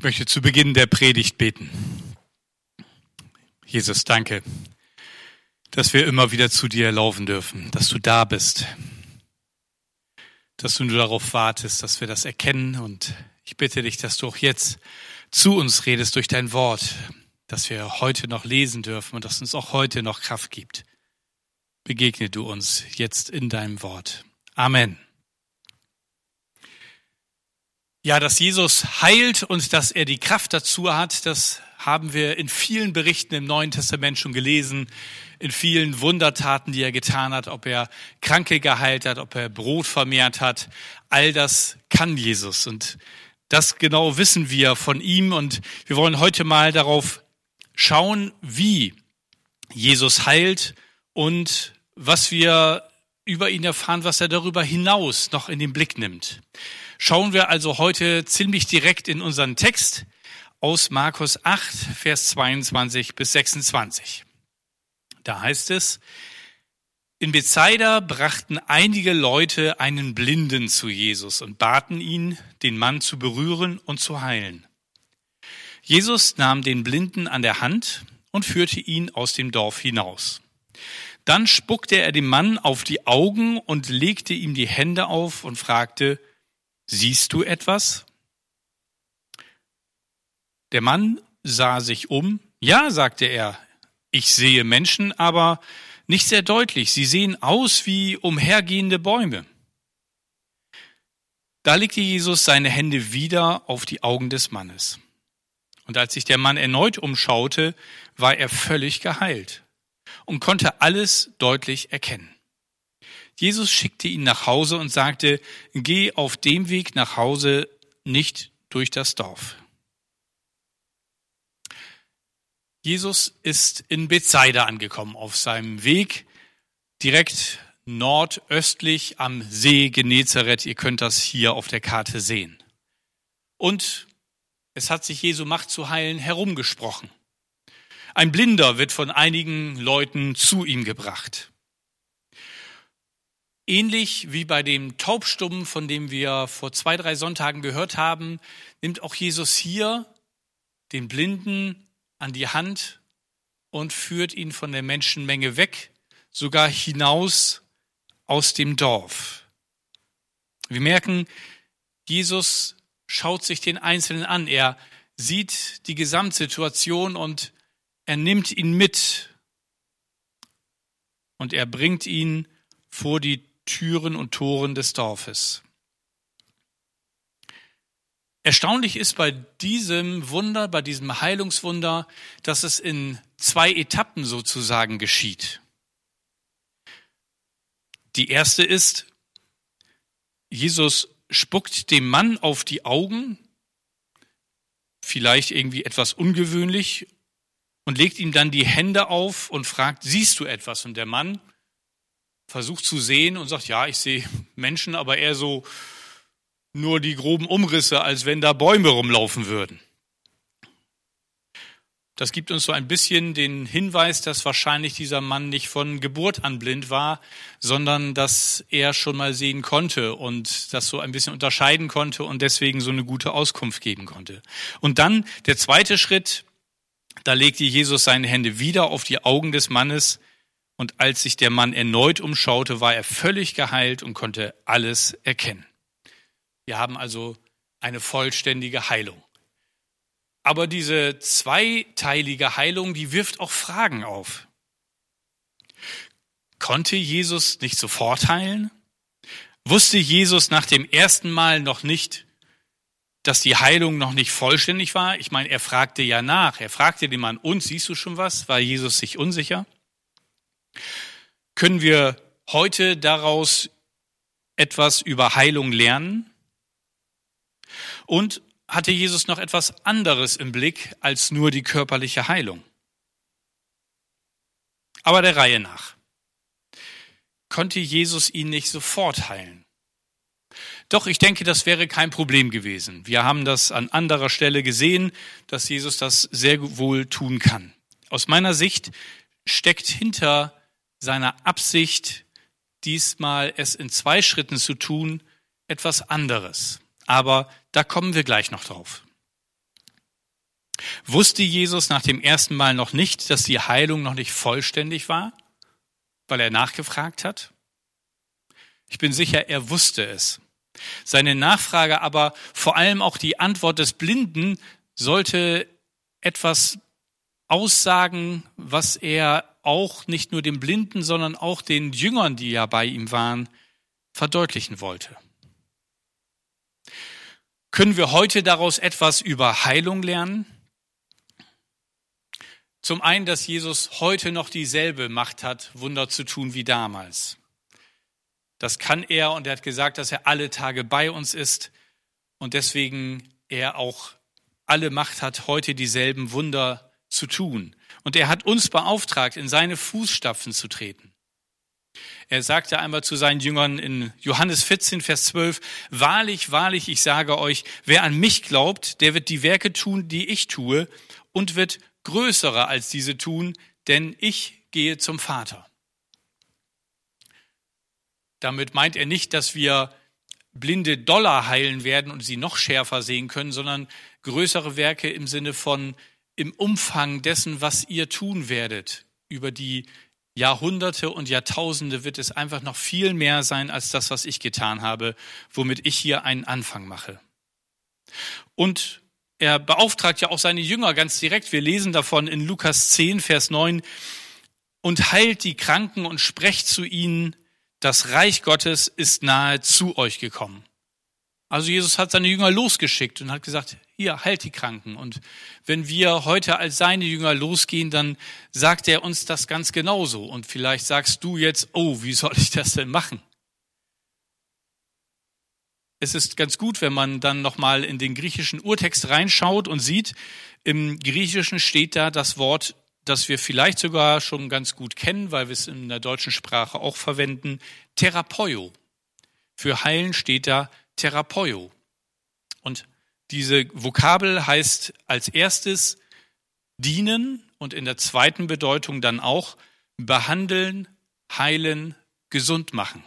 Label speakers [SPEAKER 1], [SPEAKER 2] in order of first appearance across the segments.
[SPEAKER 1] Ich möchte zu Beginn der Predigt beten. Jesus, danke, dass wir immer wieder zu dir laufen dürfen, dass du da bist, dass du nur darauf wartest, dass wir das erkennen. Und ich bitte dich, dass du auch jetzt zu uns redest durch dein Wort, dass wir heute noch lesen dürfen und dass uns auch heute noch Kraft gibt. Begegne du uns jetzt in deinem Wort. Amen. Ja, dass Jesus heilt und dass er die Kraft dazu hat, das haben wir in vielen Berichten im Neuen Testament schon gelesen, in vielen Wundertaten, die er getan hat, ob er Kranke geheilt hat, ob er Brot vermehrt hat. All das kann Jesus und das genau wissen wir von ihm und wir wollen heute mal darauf schauen, wie Jesus heilt und was wir über ihn erfahren, was er darüber hinaus noch in den Blick nimmt schauen wir also heute ziemlich direkt in unseren Text aus Markus 8, Vers 22 bis 26. Da heißt es, in Bethsaida brachten einige Leute einen Blinden zu Jesus und baten ihn, den Mann zu berühren und zu heilen. Jesus nahm den Blinden an der Hand und führte ihn aus dem Dorf hinaus. Dann spuckte er dem Mann auf die Augen und legte ihm die Hände auf und fragte, Siehst du etwas? Der Mann sah sich um. Ja, sagte er, ich sehe Menschen, aber nicht sehr deutlich. Sie sehen aus wie umhergehende Bäume. Da legte Jesus seine Hände wieder auf die Augen des Mannes. Und als sich der Mann erneut umschaute, war er völlig geheilt und konnte alles deutlich erkennen. Jesus schickte ihn nach Hause und sagte, geh auf dem Weg nach Hause nicht durch das Dorf. Jesus ist in Bethsaida angekommen, auf seinem Weg direkt nordöstlich am See Genezareth. Ihr könnt das hier auf der Karte sehen. Und es hat sich Jesu Macht zu heilen herumgesprochen. Ein Blinder wird von einigen Leuten zu ihm gebracht. Ähnlich wie bei dem Taubstummen, von dem wir vor zwei, drei Sonntagen gehört haben, nimmt auch Jesus hier den Blinden an die Hand und führt ihn von der Menschenmenge weg, sogar hinaus aus dem Dorf. Wir merken, Jesus schaut sich den Einzelnen an. Er sieht die Gesamtsituation und er nimmt ihn mit und er bringt ihn vor die Türen und Toren des Dorfes. Erstaunlich ist bei diesem Wunder, bei diesem Heilungswunder, dass es in zwei Etappen sozusagen geschieht. Die erste ist, Jesus spuckt dem Mann auf die Augen, vielleicht irgendwie etwas ungewöhnlich, und legt ihm dann die Hände auf und fragt, siehst du etwas? Und der Mann versucht zu sehen und sagt, ja, ich sehe Menschen, aber eher so nur die groben Umrisse, als wenn da Bäume rumlaufen würden. Das gibt uns so ein bisschen den Hinweis, dass wahrscheinlich dieser Mann nicht von Geburt an blind war, sondern dass er schon mal sehen konnte und das so ein bisschen unterscheiden konnte und deswegen so eine gute Auskunft geben konnte. Und dann der zweite Schritt, da legte Jesus seine Hände wieder auf die Augen des Mannes und als sich der Mann erneut umschaute, war er völlig geheilt und konnte alles erkennen. Wir haben also eine vollständige Heilung. Aber diese zweiteilige Heilung, die wirft auch Fragen auf. Konnte Jesus nicht sofort heilen? Wusste Jesus nach dem ersten Mal noch nicht, dass die Heilung noch nicht vollständig war? Ich meine, er fragte ja nach. Er fragte den Mann, und siehst du schon was? War Jesus sich unsicher? Können wir heute daraus etwas über Heilung lernen? Und hatte Jesus noch etwas anderes im Blick als nur die körperliche Heilung? Aber der Reihe nach. Konnte Jesus ihn nicht sofort heilen? Doch, ich denke, das wäre kein Problem gewesen. Wir haben das an anderer Stelle gesehen, dass Jesus das sehr wohl tun kann. Aus meiner Sicht steckt hinter seiner Absicht, diesmal es in zwei Schritten zu tun, etwas anderes. Aber da kommen wir gleich noch drauf. Wusste Jesus nach dem ersten Mal noch nicht, dass die Heilung noch nicht vollständig war, weil er nachgefragt hat? Ich bin sicher, er wusste es. Seine Nachfrage, aber vor allem auch die Antwort des Blinden sollte etwas aussagen, was er auch nicht nur dem Blinden, sondern auch den Jüngern, die ja bei ihm waren, verdeutlichen wollte. Können wir heute daraus etwas über Heilung lernen? Zum einen, dass Jesus heute noch dieselbe Macht hat, Wunder zu tun wie damals. Das kann er und er hat gesagt, dass er alle Tage bei uns ist und deswegen er auch alle Macht hat, heute dieselben Wunder zu tun. Und er hat uns beauftragt, in seine Fußstapfen zu treten. Er sagte einmal zu seinen Jüngern in Johannes 14, Vers 12, Wahrlich, wahrlich, ich sage euch, wer an mich glaubt, der wird die Werke tun, die ich tue, und wird größere als diese tun, denn ich gehe zum Vater. Damit meint er nicht, dass wir blinde Dollar heilen werden und sie noch schärfer sehen können, sondern größere Werke im Sinne von im Umfang dessen, was ihr tun werdet. Über die Jahrhunderte und Jahrtausende wird es einfach noch viel mehr sein als das, was ich getan habe, womit ich hier einen Anfang mache. Und er beauftragt ja auch seine Jünger ganz direkt. Wir lesen davon in Lukas 10, Vers 9. Und heilt die Kranken und sprecht zu ihnen, das Reich Gottes ist nahe zu euch gekommen. Also Jesus hat seine Jünger losgeschickt und hat gesagt, hier, heilt die Kranken. Und wenn wir heute als seine Jünger losgehen, dann sagt er uns das ganz genauso. Und vielleicht sagst du jetzt, oh, wie soll ich das denn machen? Es ist ganz gut, wenn man dann nochmal in den griechischen Urtext reinschaut und sieht, im Griechischen steht da das Wort, das wir vielleicht sogar schon ganz gut kennen, weil wir es in der deutschen Sprache auch verwenden, Therapeio. Für heilen steht da Therapeio. Und diese Vokabel heißt als erstes dienen und in der zweiten Bedeutung dann auch behandeln, heilen, gesund machen.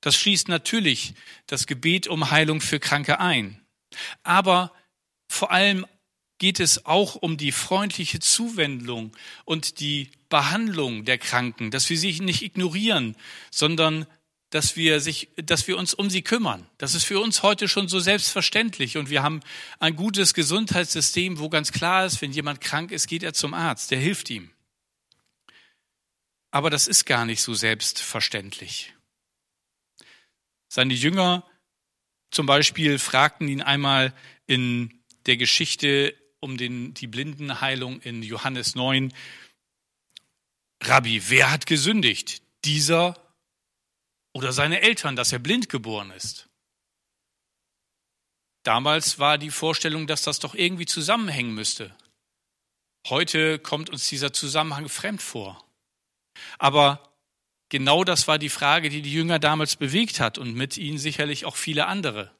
[SPEAKER 1] Das schließt natürlich das Gebet um Heilung für Kranke ein. Aber vor allem geht es auch um die freundliche Zuwendung und die Behandlung der Kranken, dass wir sie nicht ignorieren, sondern dass wir, sich, dass wir uns um sie kümmern. Das ist für uns heute schon so selbstverständlich. Und wir haben ein gutes Gesundheitssystem, wo ganz klar ist, wenn jemand krank ist, geht er zum Arzt, der hilft ihm. Aber das ist gar nicht so selbstverständlich. Seine Jünger zum Beispiel fragten ihn einmal in der Geschichte um den, die Blindenheilung in Johannes 9, Rabbi, wer hat gesündigt? Dieser oder seine Eltern, dass er blind geboren ist. Damals war die Vorstellung, dass das doch irgendwie zusammenhängen müsste. Heute kommt uns dieser Zusammenhang fremd vor. Aber genau das war die Frage, die die Jünger damals bewegt hat und mit ihnen sicherlich auch viele andere.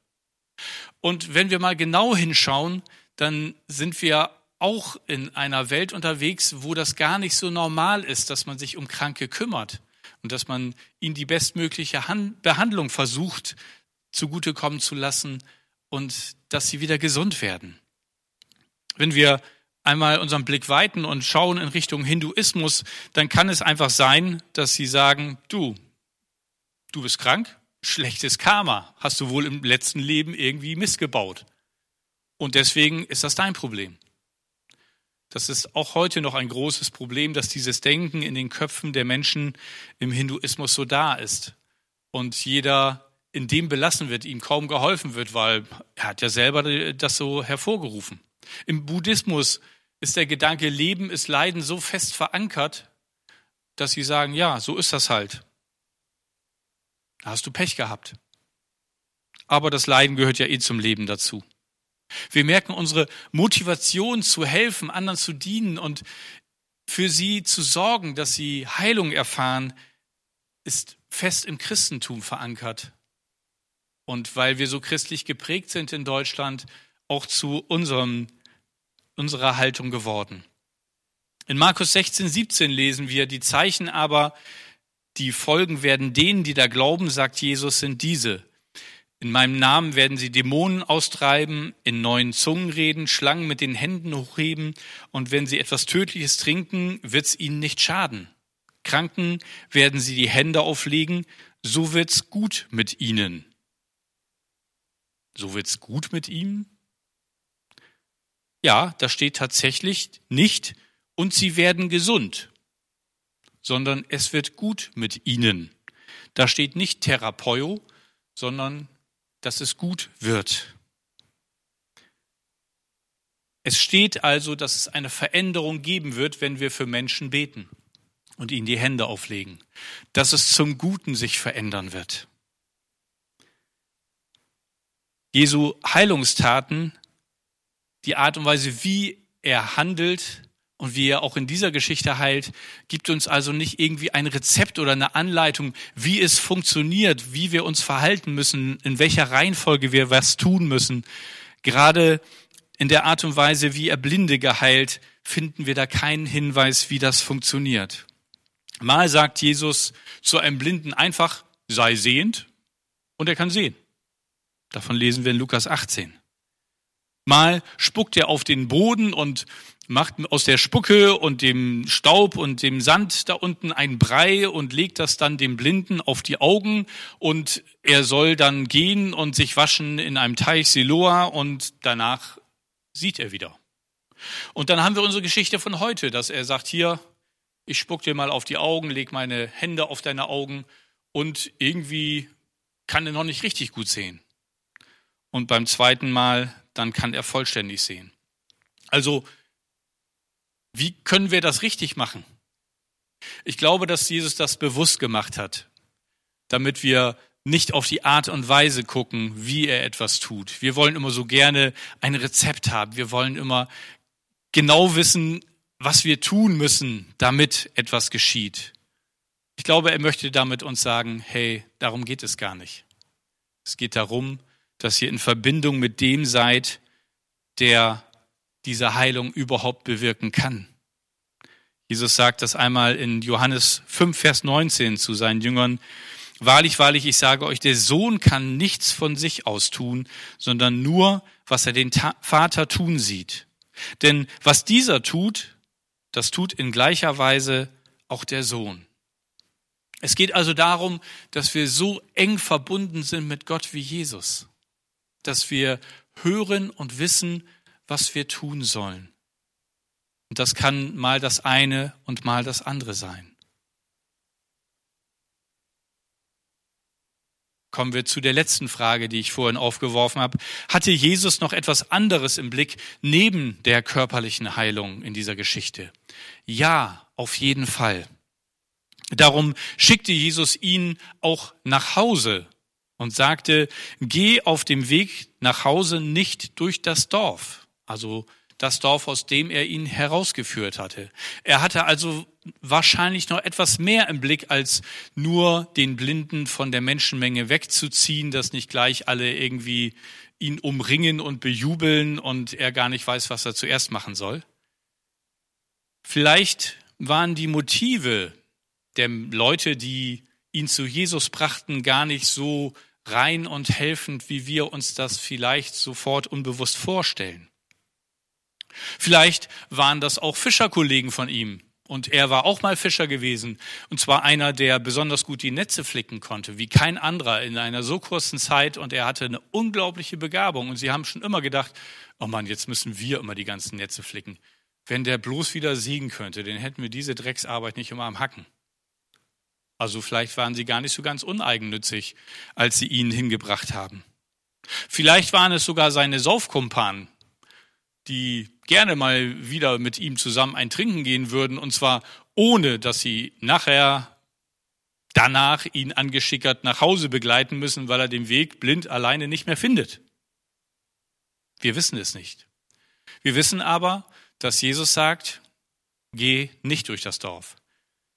[SPEAKER 1] Und wenn wir mal genau hinschauen, dann sind wir auch in einer Welt unterwegs, wo das gar nicht so normal ist, dass man sich um Kranke kümmert und dass man ihnen die bestmögliche Behandlung versucht zugutekommen zu lassen und dass sie wieder gesund werden. Wenn wir einmal unseren Blick weiten und schauen in Richtung Hinduismus, dann kann es einfach sein, dass sie sagen, du, du bist krank, schlechtes Karma, hast du wohl im letzten Leben irgendwie missgebaut. Und deswegen ist das dein Problem. Das ist auch heute noch ein großes Problem, dass dieses Denken in den Köpfen der Menschen im Hinduismus so da ist. Und jeder in dem belassen wird, ihm kaum geholfen wird, weil er hat ja selber das so hervorgerufen. Im Buddhismus ist der Gedanke, Leben ist Leiden so fest verankert, dass sie sagen, ja, so ist das halt. Da hast du Pech gehabt. Aber das Leiden gehört ja eh zum Leben dazu. Wir merken unsere Motivation zu helfen, anderen zu dienen und für sie zu sorgen, dass sie Heilung erfahren, ist fest im Christentum verankert. Und weil wir so christlich geprägt sind in Deutschland, auch zu unserem, unserer Haltung geworden. In Markus 16, 17 lesen wir, die Zeichen aber, die folgen werden denen, die da glauben, sagt Jesus, sind diese. In meinem Namen werden sie Dämonen austreiben, in neuen Zungen reden, Schlangen mit den Händen hochheben und wenn sie etwas Tödliches trinken, wird's ihnen nicht schaden. Kranken werden sie die Hände auflegen, so wird's gut mit ihnen. So wird's gut mit ihm? Ja, da steht tatsächlich nicht, und sie werden gesund, sondern es wird gut mit ihnen. Da steht nicht Therapeu, sondern dass es gut wird. Es steht also, dass es eine Veränderung geben wird, wenn wir für Menschen beten und ihnen die Hände auflegen, dass es zum Guten sich verändern wird. Jesu Heilungstaten, die Art und Weise, wie er handelt, und wie er auch in dieser Geschichte heilt, gibt uns also nicht irgendwie ein Rezept oder eine Anleitung, wie es funktioniert, wie wir uns verhalten müssen, in welcher Reihenfolge wir was tun müssen. Gerade in der Art und Weise, wie er Blinde geheilt, finden wir da keinen Hinweis, wie das funktioniert. Mal sagt Jesus zu einem Blinden einfach, sei sehend, und er kann sehen. Davon lesen wir in Lukas 18. Mal spuckt er auf den Boden und macht aus der Spucke und dem Staub und dem Sand da unten ein Brei und legt das dann dem Blinden auf die Augen und er soll dann gehen und sich waschen in einem Teich Siloa und danach sieht er wieder. Und dann haben wir unsere Geschichte von heute, dass er sagt, hier, ich spuck dir mal auf die Augen, leg meine Hände auf deine Augen und irgendwie kann er noch nicht richtig gut sehen. Und beim zweiten Mal, dann kann er vollständig sehen. Also wie können wir das richtig machen? Ich glaube, dass Jesus das bewusst gemacht hat, damit wir nicht auf die Art und Weise gucken, wie er etwas tut. Wir wollen immer so gerne ein Rezept haben. Wir wollen immer genau wissen, was wir tun müssen, damit etwas geschieht. Ich glaube, er möchte damit uns sagen, hey, darum geht es gar nicht. Es geht darum, dass ihr in Verbindung mit dem seid, der diese Heilung überhaupt bewirken kann. Jesus sagt das einmal in Johannes 5, Vers 19 zu seinen Jüngern. Wahrlich, wahrlich, ich sage euch, der Sohn kann nichts von sich aus tun, sondern nur, was er den Vater tun sieht. Denn was dieser tut, das tut in gleicher Weise auch der Sohn. Es geht also darum, dass wir so eng verbunden sind mit Gott wie Jesus, dass wir hören und wissen, was wir tun sollen. Und das kann mal das eine und mal das andere sein. Kommen wir zu der letzten Frage, die ich vorhin aufgeworfen habe. Hatte Jesus noch etwas anderes im Blick neben der körperlichen Heilung in dieser Geschichte? Ja, auf jeden Fall. Darum schickte Jesus ihn auch nach Hause und sagte, geh auf dem Weg nach Hause nicht durch das Dorf. Also das Dorf, aus dem er ihn herausgeführt hatte. Er hatte also wahrscheinlich noch etwas mehr im Blick, als nur den Blinden von der Menschenmenge wegzuziehen, dass nicht gleich alle irgendwie ihn umringen und bejubeln und er gar nicht weiß, was er zuerst machen soll. Vielleicht waren die Motive der Leute, die ihn zu Jesus brachten, gar nicht so rein und helfend, wie wir uns das vielleicht sofort unbewusst vorstellen. Vielleicht waren das auch Fischerkollegen von ihm. Und er war auch mal Fischer gewesen. Und zwar einer, der besonders gut die Netze flicken konnte, wie kein anderer in einer so kurzen Zeit. Und er hatte eine unglaubliche Begabung. Und sie haben schon immer gedacht, oh Mann, jetzt müssen wir immer die ganzen Netze flicken. Wenn der bloß wieder siegen könnte, dann hätten wir diese Drecksarbeit nicht immer am Hacken. Also vielleicht waren sie gar nicht so ganz uneigennützig, als sie ihn hingebracht haben. Vielleicht waren es sogar seine Saufkumpanen, die gerne mal wieder mit ihm zusammen ein Trinken gehen würden, und zwar ohne, dass sie nachher danach ihn angeschickert nach Hause begleiten müssen, weil er den Weg blind alleine nicht mehr findet. Wir wissen es nicht. Wir wissen aber, dass Jesus sagt, geh nicht durch das Dorf.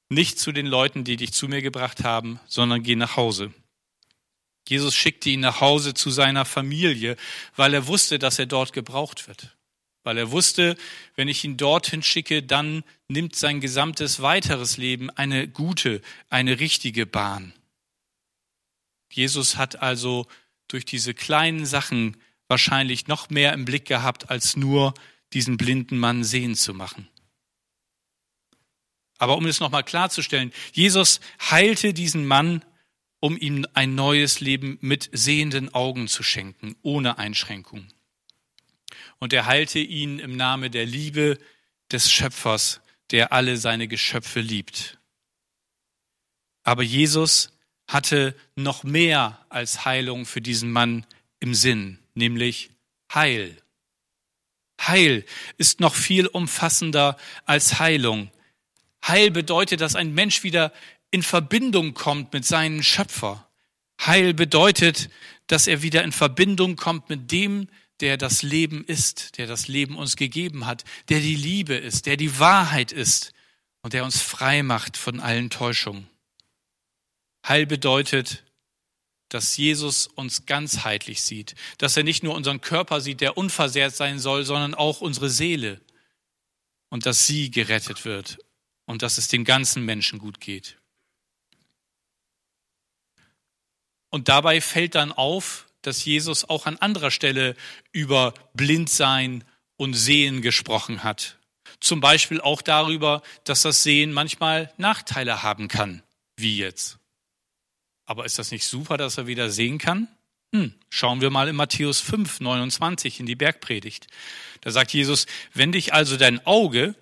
[SPEAKER 1] Nicht zu den Leuten, die dich zu mir gebracht haben, sondern geh nach Hause. Jesus schickte ihn nach Hause zu seiner Familie, weil er wusste, dass er dort gebraucht wird weil er wusste, wenn ich ihn dorthin schicke, dann nimmt sein gesamtes weiteres Leben eine gute, eine richtige Bahn. Jesus hat also durch diese kleinen Sachen wahrscheinlich noch mehr im Blick gehabt, als nur diesen blinden Mann sehen zu machen. Aber um es nochmal klarzustellen, Jesus heilte diesen Mann, um ihm ein neues Leben mit sehenden Augen zu schenken, ohne Einschränkung. Und er heilte ihn im Namen der Liebe des Schöpfers, der alle seine Geschöpfe liebt. Aber Jesus hatte noch mehr als Heilung für diesen Mann im Sinn, nämlich Heil. Heil ist noch viel umfassender als Heilung. Heil bedeutet, dass ein Mensch wieder in Verbindung kommt mit seinem Schöpfer. Heil bedeutet, dass er wieder in Verbindung kommt mit dem, der das Leben ist, der das Leben uns gegeben hat, der die Liebe ist, der die Wahrheit ist und der uns frei macht von allen Täuschungen. Heil bedeutet, dass Jesus uns ganzheitlich sieht, dass er nicht nur unseren Körper sieht, der unversehrt sein soll, sondern auch unsere Seele und dass sie gerettet wird und dass es den ganzen Menschen gut geht. Und dabei fällt dann auf, dass Jesus auch an anderer Stelle über Blindsein und Sehen gesprochen hat. Zum Beispiel auch darüber, dass das Sehen manchmal Nachteile haben kann, wie jetzt. Aber ist das nicht super, dass er wieder sehen kann? Hm, schauen wir mal in Matthäus 5, 29 in die Bergpredigt. Da sagt Jesus, wenn dich also dein Auge,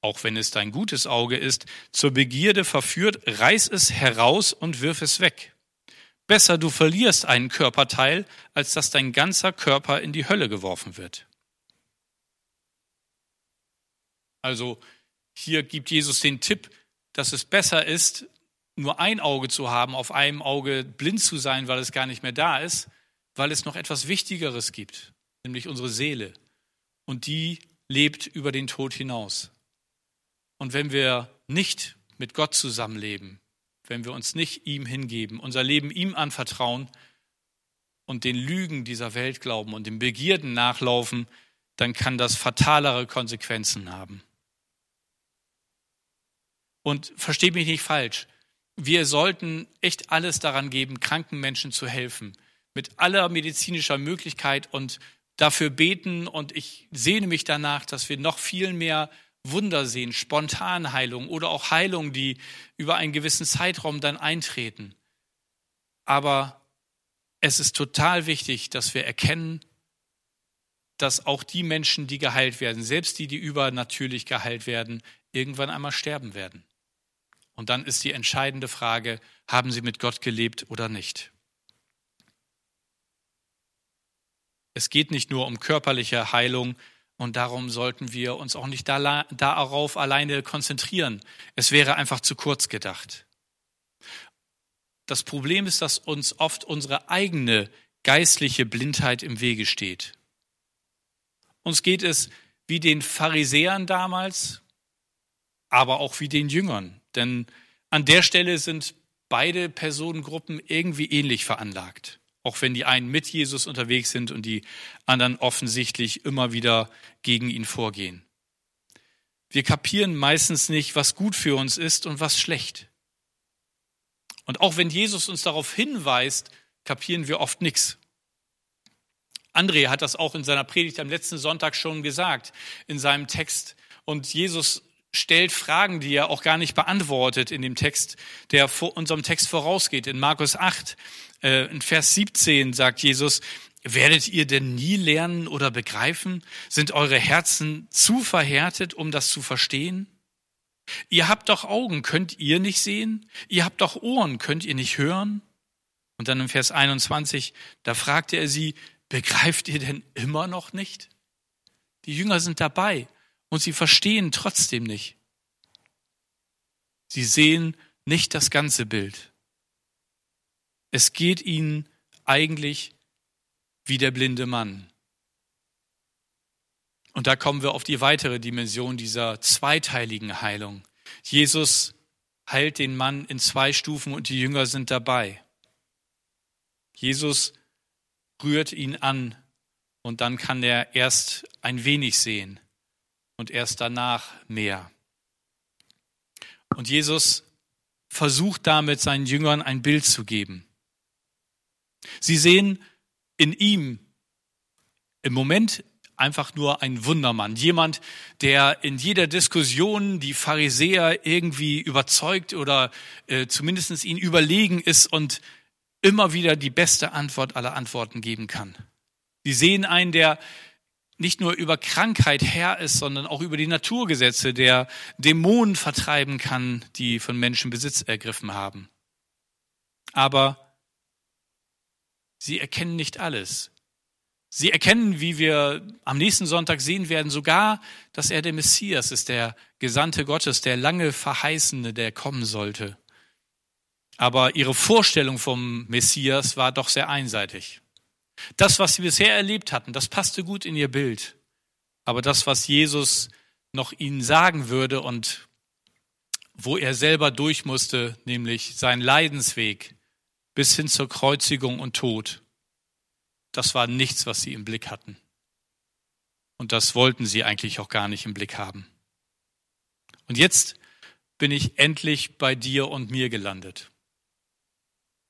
[SPEAKER 1] auch wenn es dein gutes Auge ist, zur Begierde verführt, reiß es heraus und wirf es weg. Besser du verlierst einen Körperteil, als dass dein ganzer Körper in die Hölle geworfen wird. Also hier gibt Jesus den Tipp, dass es besser ist, nur ein Auge zu haben, auf einem Auge blind zu sein, weil es gar nicht mehr da ist, weil es noch etwas Wichtigeres gibt, nämlich unsere Seele. Und die lebt über den Tod hinaus. Und wenn wir nicht mit Gott zusammenleben, wenn wir uns nicht ihm hingeben, unser Leben ihm anvertrauen und den Lügen dieser Welt glauben und den Begierden nachlaufen, dann kann das fatalere Konsequenzen haben. Und versteht mich nicht falsch, wir sollten echt alles daran geben, kranken Menschen zu helfen, mit aller medizinischer Möglichkeit und dafür beten. Und ich sehne mich danach, dass wir noch viel mehr Wunder sehen, Spontanheilung oder auch Heilung, die über einen gewissen Zeitraum dann eintreten. Aber es ist total wichtig, dass wir erkennen, dass auch die Menschen, die geheilt werden, selbst die, die übernatürlich geheilt werden, irgendwann einmal sterben werden. Und dann ist die entscheidende Frage, haben sie mit Gott gelebt oder nicht? Es geht nicht nur um körperliche Heilung und darum sollten wir uns auch nicht darauf alleine konzentrieren. Es wäre einfach zu kurz gedacht. Das Problem ist, dass uns oft unsere eigene geistliche Blindheit im Wege steht. Uns geht es wie den Pharisäern damals, aber auch wie den Jüngern. Denn an der Stelle sind beide Personengruppen irgendwie ähnlich veranlagt. Auch wenn die einen mit Jesus unterwegs sind und die anderen offensichtlich immer wieder gegen ihn vorgehen. Wir kapieren meistens nicht, was gut für uns ist und was schlecht. Und auch wenn Jesus uns darauf hinweist, kapieren wir oft nichts. André hat das auch in seiner Predigt am letzten Sonntag schon gesagt, in seinem Text. Und Jesus stellt Fragen, die er auch gar nicht beantwortet in dem Text, der vor unserem Text vorausgeht. In Markus 8, äh, in Vers 17 sagt Jesus, werdet ihr denn nie lernen oder begreifen? Sind eure Herzen zu verhärtet, um das zu verstehen? Ihr habt doch Augen, könnt ihr nicht sehen? Ihr habt doch Ohren, könnt ihr nicht hören? Und dann im Vers 21, da fragte er sie, begreift ihr denn immer noch nicht? Die Jünger sind dabei und sie verstehen trotzdem nicht. Sie sehen nicht das ganze Bild. Es geht ihnen eigentlich wie der blinde Mann. Und da kommen wir auf die weitere Dimension dieser zweiteiligen Heilung. Jesus heilt den Mann in zwei Stufen und die Jünger sind dabei. Jesus rührt ihn an und dann kann er erst ein wenig sehen und erst danach mehr. Und Jesus versucht damit seinen Jüngern ein Bild zu geben. Sie sehen in ihm im Moment einfach nur ein Wundermann. Jemand, der in jeder Diskussion die Pharisäer irgendwie überzeugt oder äh, zumindest ihnen überlegen ist und immer wieder die beste Antwort aller Antworten geben kann. Sie sehen einen, der nicht nur über Krankheit Herr ist, sondern auch über die Naturgesetze, der Dämonen vertreiben kann, die von Menschen Besitz ergriffen haben. Aber sie erkennen nicht alles. Sie erkennen, wie wir am nächsten Sonntag sehen werden, sogar, dass er der Messias ist, der Gesandte Gottes, der lange Verheißene, der kommen sollte. Aber ihre Vorstellung vom Messias war doch sehr einseitig. Das, was sie bisher erlebt hatten, das passte gut in ihr Bild. Aber das, was Jesus noch ihnen sagen würde und wo er selber durch musste, nämlich sein Leidensweg bis hin zur Kreuzigung und Tod, das war nichts, was sie im Blick hatten. Und das wollten sie eigentlich auch gar nicht im Blick haben. Und jetzt bin ich endlich bei dir und mir gelandet.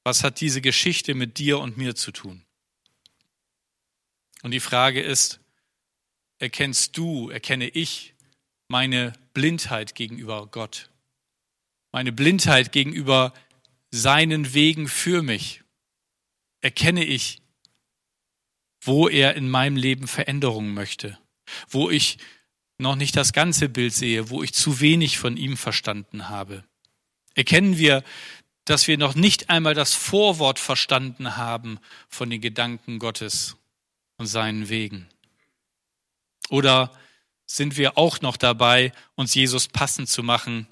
[SPEAKER 1] Was hat diese Geschichte mit dir und mir zu tun? Und die Frage ist, erkennst du, erkenne ich meine Blindheit gegenüber Gott? Meine Blindheit gegenüber seinen Wegen für mich? Erkenne ich, wo er in meinem Leben Veränderungen möchte? Wo ich noch nicht das ganze Bild sehe, wo ich zu wenig von ihm verstanden habe? Erkennen wir, dass wir noch nicht einmal das Vorwort verstanden haben von den Gedanken Gottes? und seinen Wegen? Oder sind wir auch noch dabei, uns Jesus passend zu machen,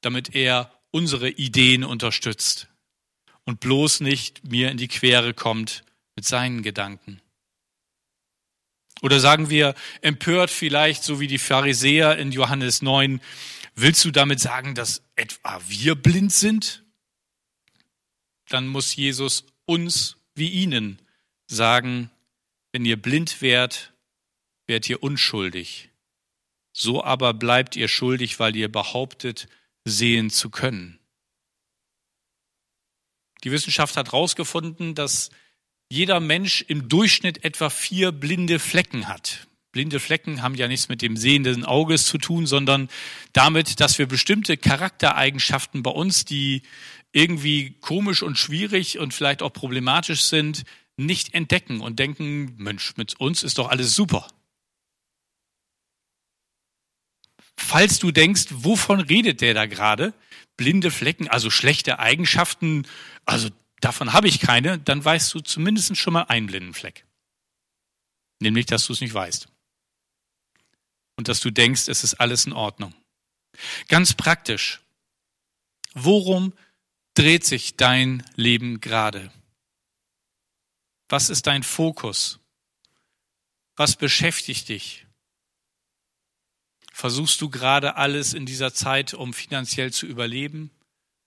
[SPEAKER 1] damit er unsere Ideen unterstützt und bloß nicht mir in die Quere kommt mit seinen Gedanken? Oder sagen wir empört vielleicht, so wie die Pharisäer in Johannes 9, willst du damit sagen, dass etwa wir blind sind? Dann muss Jesus uns wie ihnen sagen, wenn ihr blind wärt, wärt ihr unschuldig. So aber bleibt ihr schuldig, weil ihr behauptet, sehen zu können. Die Wissenschaft hat herausgefunden, dass jeder Mensch im Durchschnitt etwa vier blinde Flecken hat. Blinde Flecken haben ja nichts mit dem sehenden Auges zu tun, sondern damit, dass wir bestimmte Charaktereigenschaften bei uns, die irgendwie komisch und schwierig und vielleicht auch problematisch sind, nicht entdecken und denken, Mensch, mit uns ist doch alles super. Falls du denkst, wovon redet der da gerade? Blinde Flecken, also schlechte Eigenschaften, also davon habe ich keine, dann weißt du zumindest schon mal einen blinden Fleck. Nämlich, dass du es nicht weißt. Und dass du denkst, es ist alles in Ordnung. Ganz praktisch. Worum dreht sich dein Leben gerade? Was ist dein Fokus? Was beschäftigt dich? Versuchst du gerade alles in dieser Zeit, um finanziell zu überleben?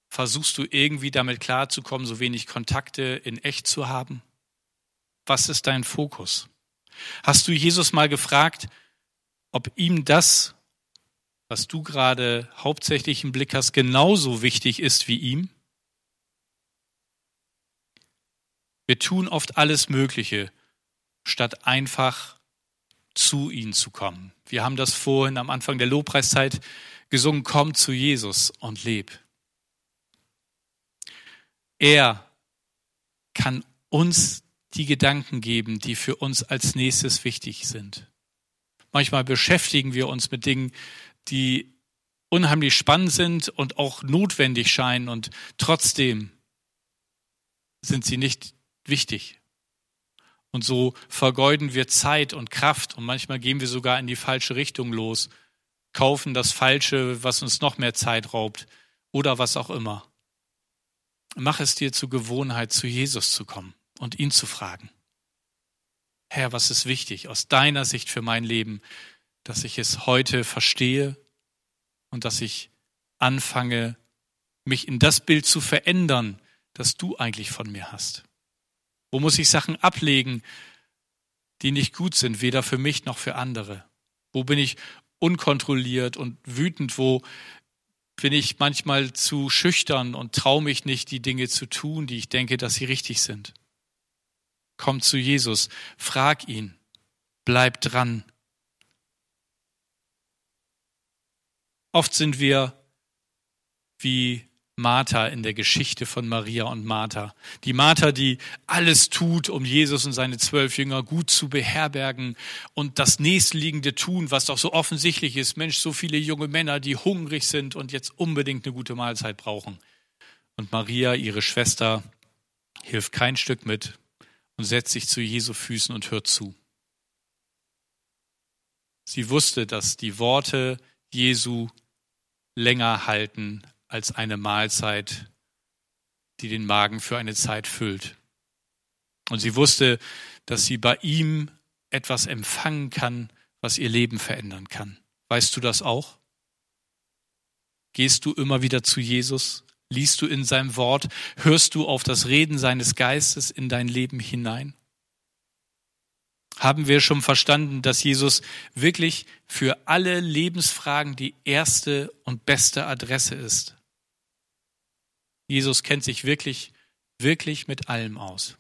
[SPEAKER 1] Versuchst du irgendwie damit klarzukommen, so wenig Kontakte in echt zu haben? Was ist dein Fokus? Hast du Jesus mal gefragt, ob ihm das, was du gerade hauptsächlich im Blick hast, genauso wichtig ist wie ihm? Wir tun oft alles Mögliche, statt einfach zu ihm zu kommen. Wir haben das vorhin am Anfang der Lobpreiszeit gesungen, komm zu Jesus und leb. Er kann uns die Gedanken geben, die für uns als nächstes wichtig sind. Manchmal beschäftigen wir uns mit Dingen, die unheimlich spannend sind und auch notwendig scheinen und trotzdem sind sie nicht wichtig. Und so vergeuden wir Zeit und Kraft und manchmal gehen wir sogar in die falsche Richtung los, kaufen das Falsche, was uns noch mehr Zeit raubt oder was auch immer. Mach es dir zur Gewohnheit, zu Jesus zu kommen und ihn zu fragen. Herr, was ist wichtig aus deiner Sicht für mein Leben, dass ich es heute verstehe und dass ich anfange, mich in das Bild zu verändern, das du eigentlich von mir hast. Wo muss ich Sachen ablegen, die nicht gut sind, weder für mich noch für andere? Wo bin ich unkontrolliert und wütend? Wo bin ich manchmal zu schüchtern und traue mich nicht, die Dinge zu tun, die ich denke, dass sie richtig sind? Komm zu Jesus, frag ihn, bleib dran. Oft sind wir wie Martha in der Geschichte von Maria und Martha. Die Martha, die alles tut, um Jesus und seine zwölf Jünger gut zu beherbergen und das nächstliegende tun, was doch so offensichtlich ist. Mensch, so viele junge Männer, die hungrig sind und jetzt unbedingt eine gute Mahlzeit brauchen. Und Maria, ihre Schwester, hilft kein Stück mit und setzt sich zu Jesu Füßen und hört zu. Sie wusste, dass die Worte Jesu länger halten als eine Mahlzeit, die den Magen für eine Zeit füllt. Und sie wusste, dass sie bei ihm etwas empfangen kann, was ihr Leben verändern kann. Weißt du das auch? Gehst du immer wieder zu Jesus? Liest du in seinem Wort? Hörst du auf das Reden seines Geistes in dein Leben hinein? haben wir schon verstanden, dass Jesus wirklich für alle Lebensfragen die erste und beste Adresse ist. Jesus kennt sich wirklich, wirklich mit allem aus.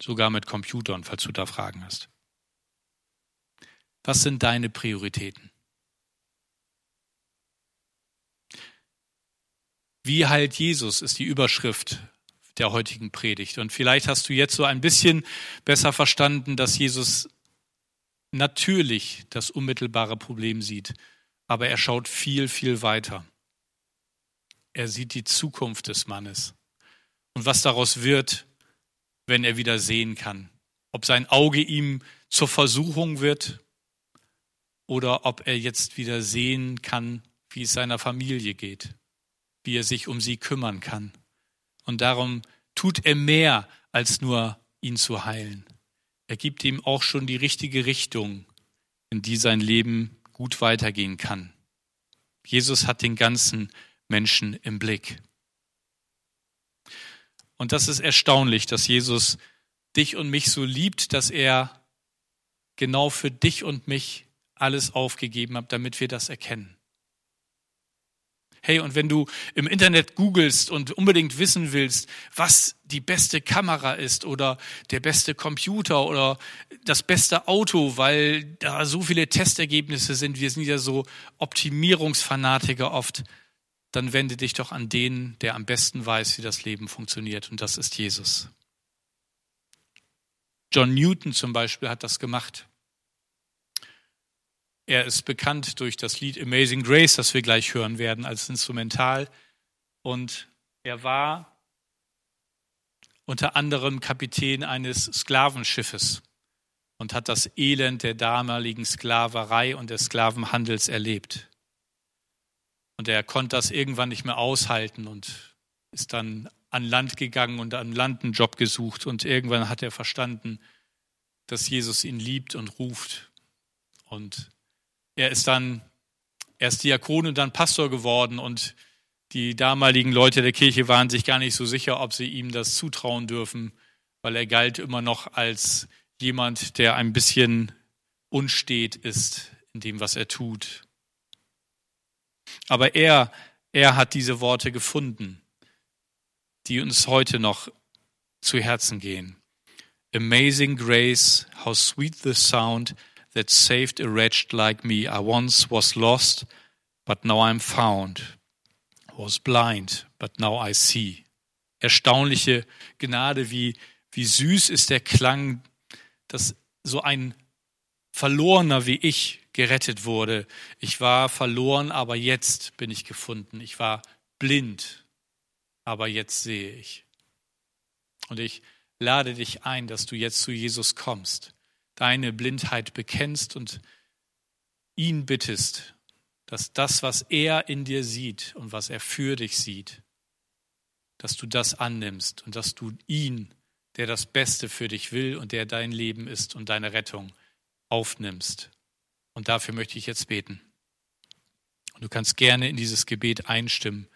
[SPEAKER 1] Sogar mit Computern, falls du da Fragen hast. Was sind deine Prioritäten? Wie heilt Jesus ist die Überschrift der heutigen Predigt. Und vielleicht hast du jetzt so ein bisschen besser verstanden, dass Jesus natürlich das unmittelbare Problem sieht, aber er schaut viel, viel weiter. Er sieht die Zukunft des Mannes und was daraus wird, wenn er wieder sehen kann. Ob sein Auge ihm zur Versuchung wird oder ob er jetzt wieder sehen kann, wie es seiner Familie geht, wie er sich um sie kümmern kann. Und darum tut er mehr, als nur ihn zu heilen. Er gibt ihm auch schon die richtige Richtung, in die sein Leben gut weitergehen kann. Jesus hat den ganzen Menschen im Blick. Und das ist erstaunlich, dass Jesus dich und mich so liebt, dass er genau für dich und mich alles aufgegeben hat, damit wir das erkennen. Hey, und wenn du im Internet googelst und unbedingt wissen willst, was die beste Kamera ist oder der beste Computer oder das beste Auto, weil da so viele Testergebnisse sind, wir sind ja so Optimierungsfanatiker oft, dann wende dich doch an den, der am besten weiß, wie das Leben funktioniert, und das ist Jesus. John Newton zum Beispiel hat das gemacht. Er ist bekannt durch das Lied Amazing Grace, das wir gleich hören werden als Instrumental. Und er war unter anderem Kapitän eines Sklavenschiffes und hat das Elend der damaligen Sklaverei und des Sklavenhandels erlebt. Und er konnte das irgendwann nicht mehr aushalten und ist dann an Land gegangen und an Land einen Job gesucht. Und irgendwann hat er verstanden, dass Jesus ihn liebt und ruft. Und er ist dann erst Diakon und dann Pastor geworden und die damaligen Leute der Kirche waren sich gar nicht so sicher, ob sie ihm das zutrauen dürfen, weil er galt immer noch als jemand, der ein bisschen unstet ist in dem, was er tut. Aber er, er hat diese Worte gefunden, die uns heute noch zu Herzen gehen. Amazing grace, how sweet the sound that saved a wretch like me. I once was lost, but now I'm found. Was blind, but now I see. Erstaunliche Gnade, wie, wie süß ist der Klang, dass so ein Verlorener wie ich gerettet wurde. Ich war verloren, aber jetzt bin ich gefunden. Ich war blind, aber jetzt sehe ich. Und ich lade dich ein, dass du jetzt zu Jesus kommst deine Blindheit bekennst und ihn bittest, dass das, was er in dir sieht und was er für dich sieht, dass du das annimmst und dass du ihn, der das Beste für dich will und der dein Leben ist und deine Rettung, aufnimmst. Und dafür möchte ich jetzt beten. Und du kannst gerne in dieses Gebet einstimmen,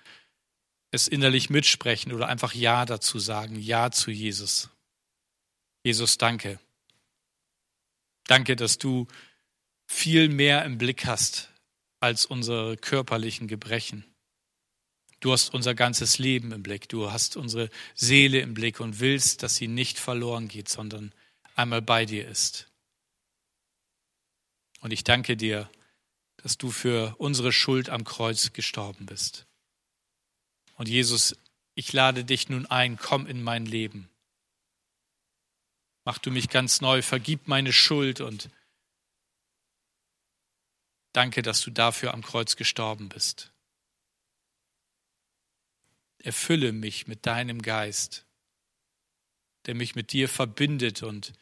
[SPEAKER 1] es innerlich mitsprechen oder einfach Ja dazu sagen, Ja zu Jesus. Jesus, danke Danke, dass du viel mehr im Blick hast als unsere körperlichen Gebrechen. Du hast unser ganzes Leben im Blick. Du hast unsere Seele im Blick und willst, dass sie nicht verloren geht, sondern einmal bei dir ist. Und ich danke dir, dass du für unsere Schuld am Kreuz gestorben bist. Und Jesus, ich lade dich nun ein, komm in mein Leben. Mach du mich ganz neu, vergib meine Schuld und danke, dass du dafür am Kreuz gestorben bist. Erfülle mich mit deinem Geist, der mich mit dir verbindet und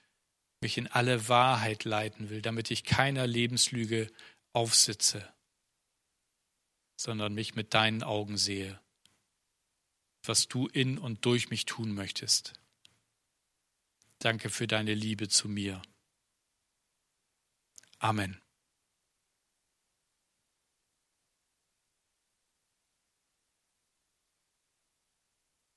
[SPEAKER 1] mich in alle Wahrheit leiten will, damit ich keiner Lebenslüge aufsitze, sondern mich mit deinen Augen sehe, was du in und durch mich tun möchtest. Danke für deine Liebe zu mir. Amen.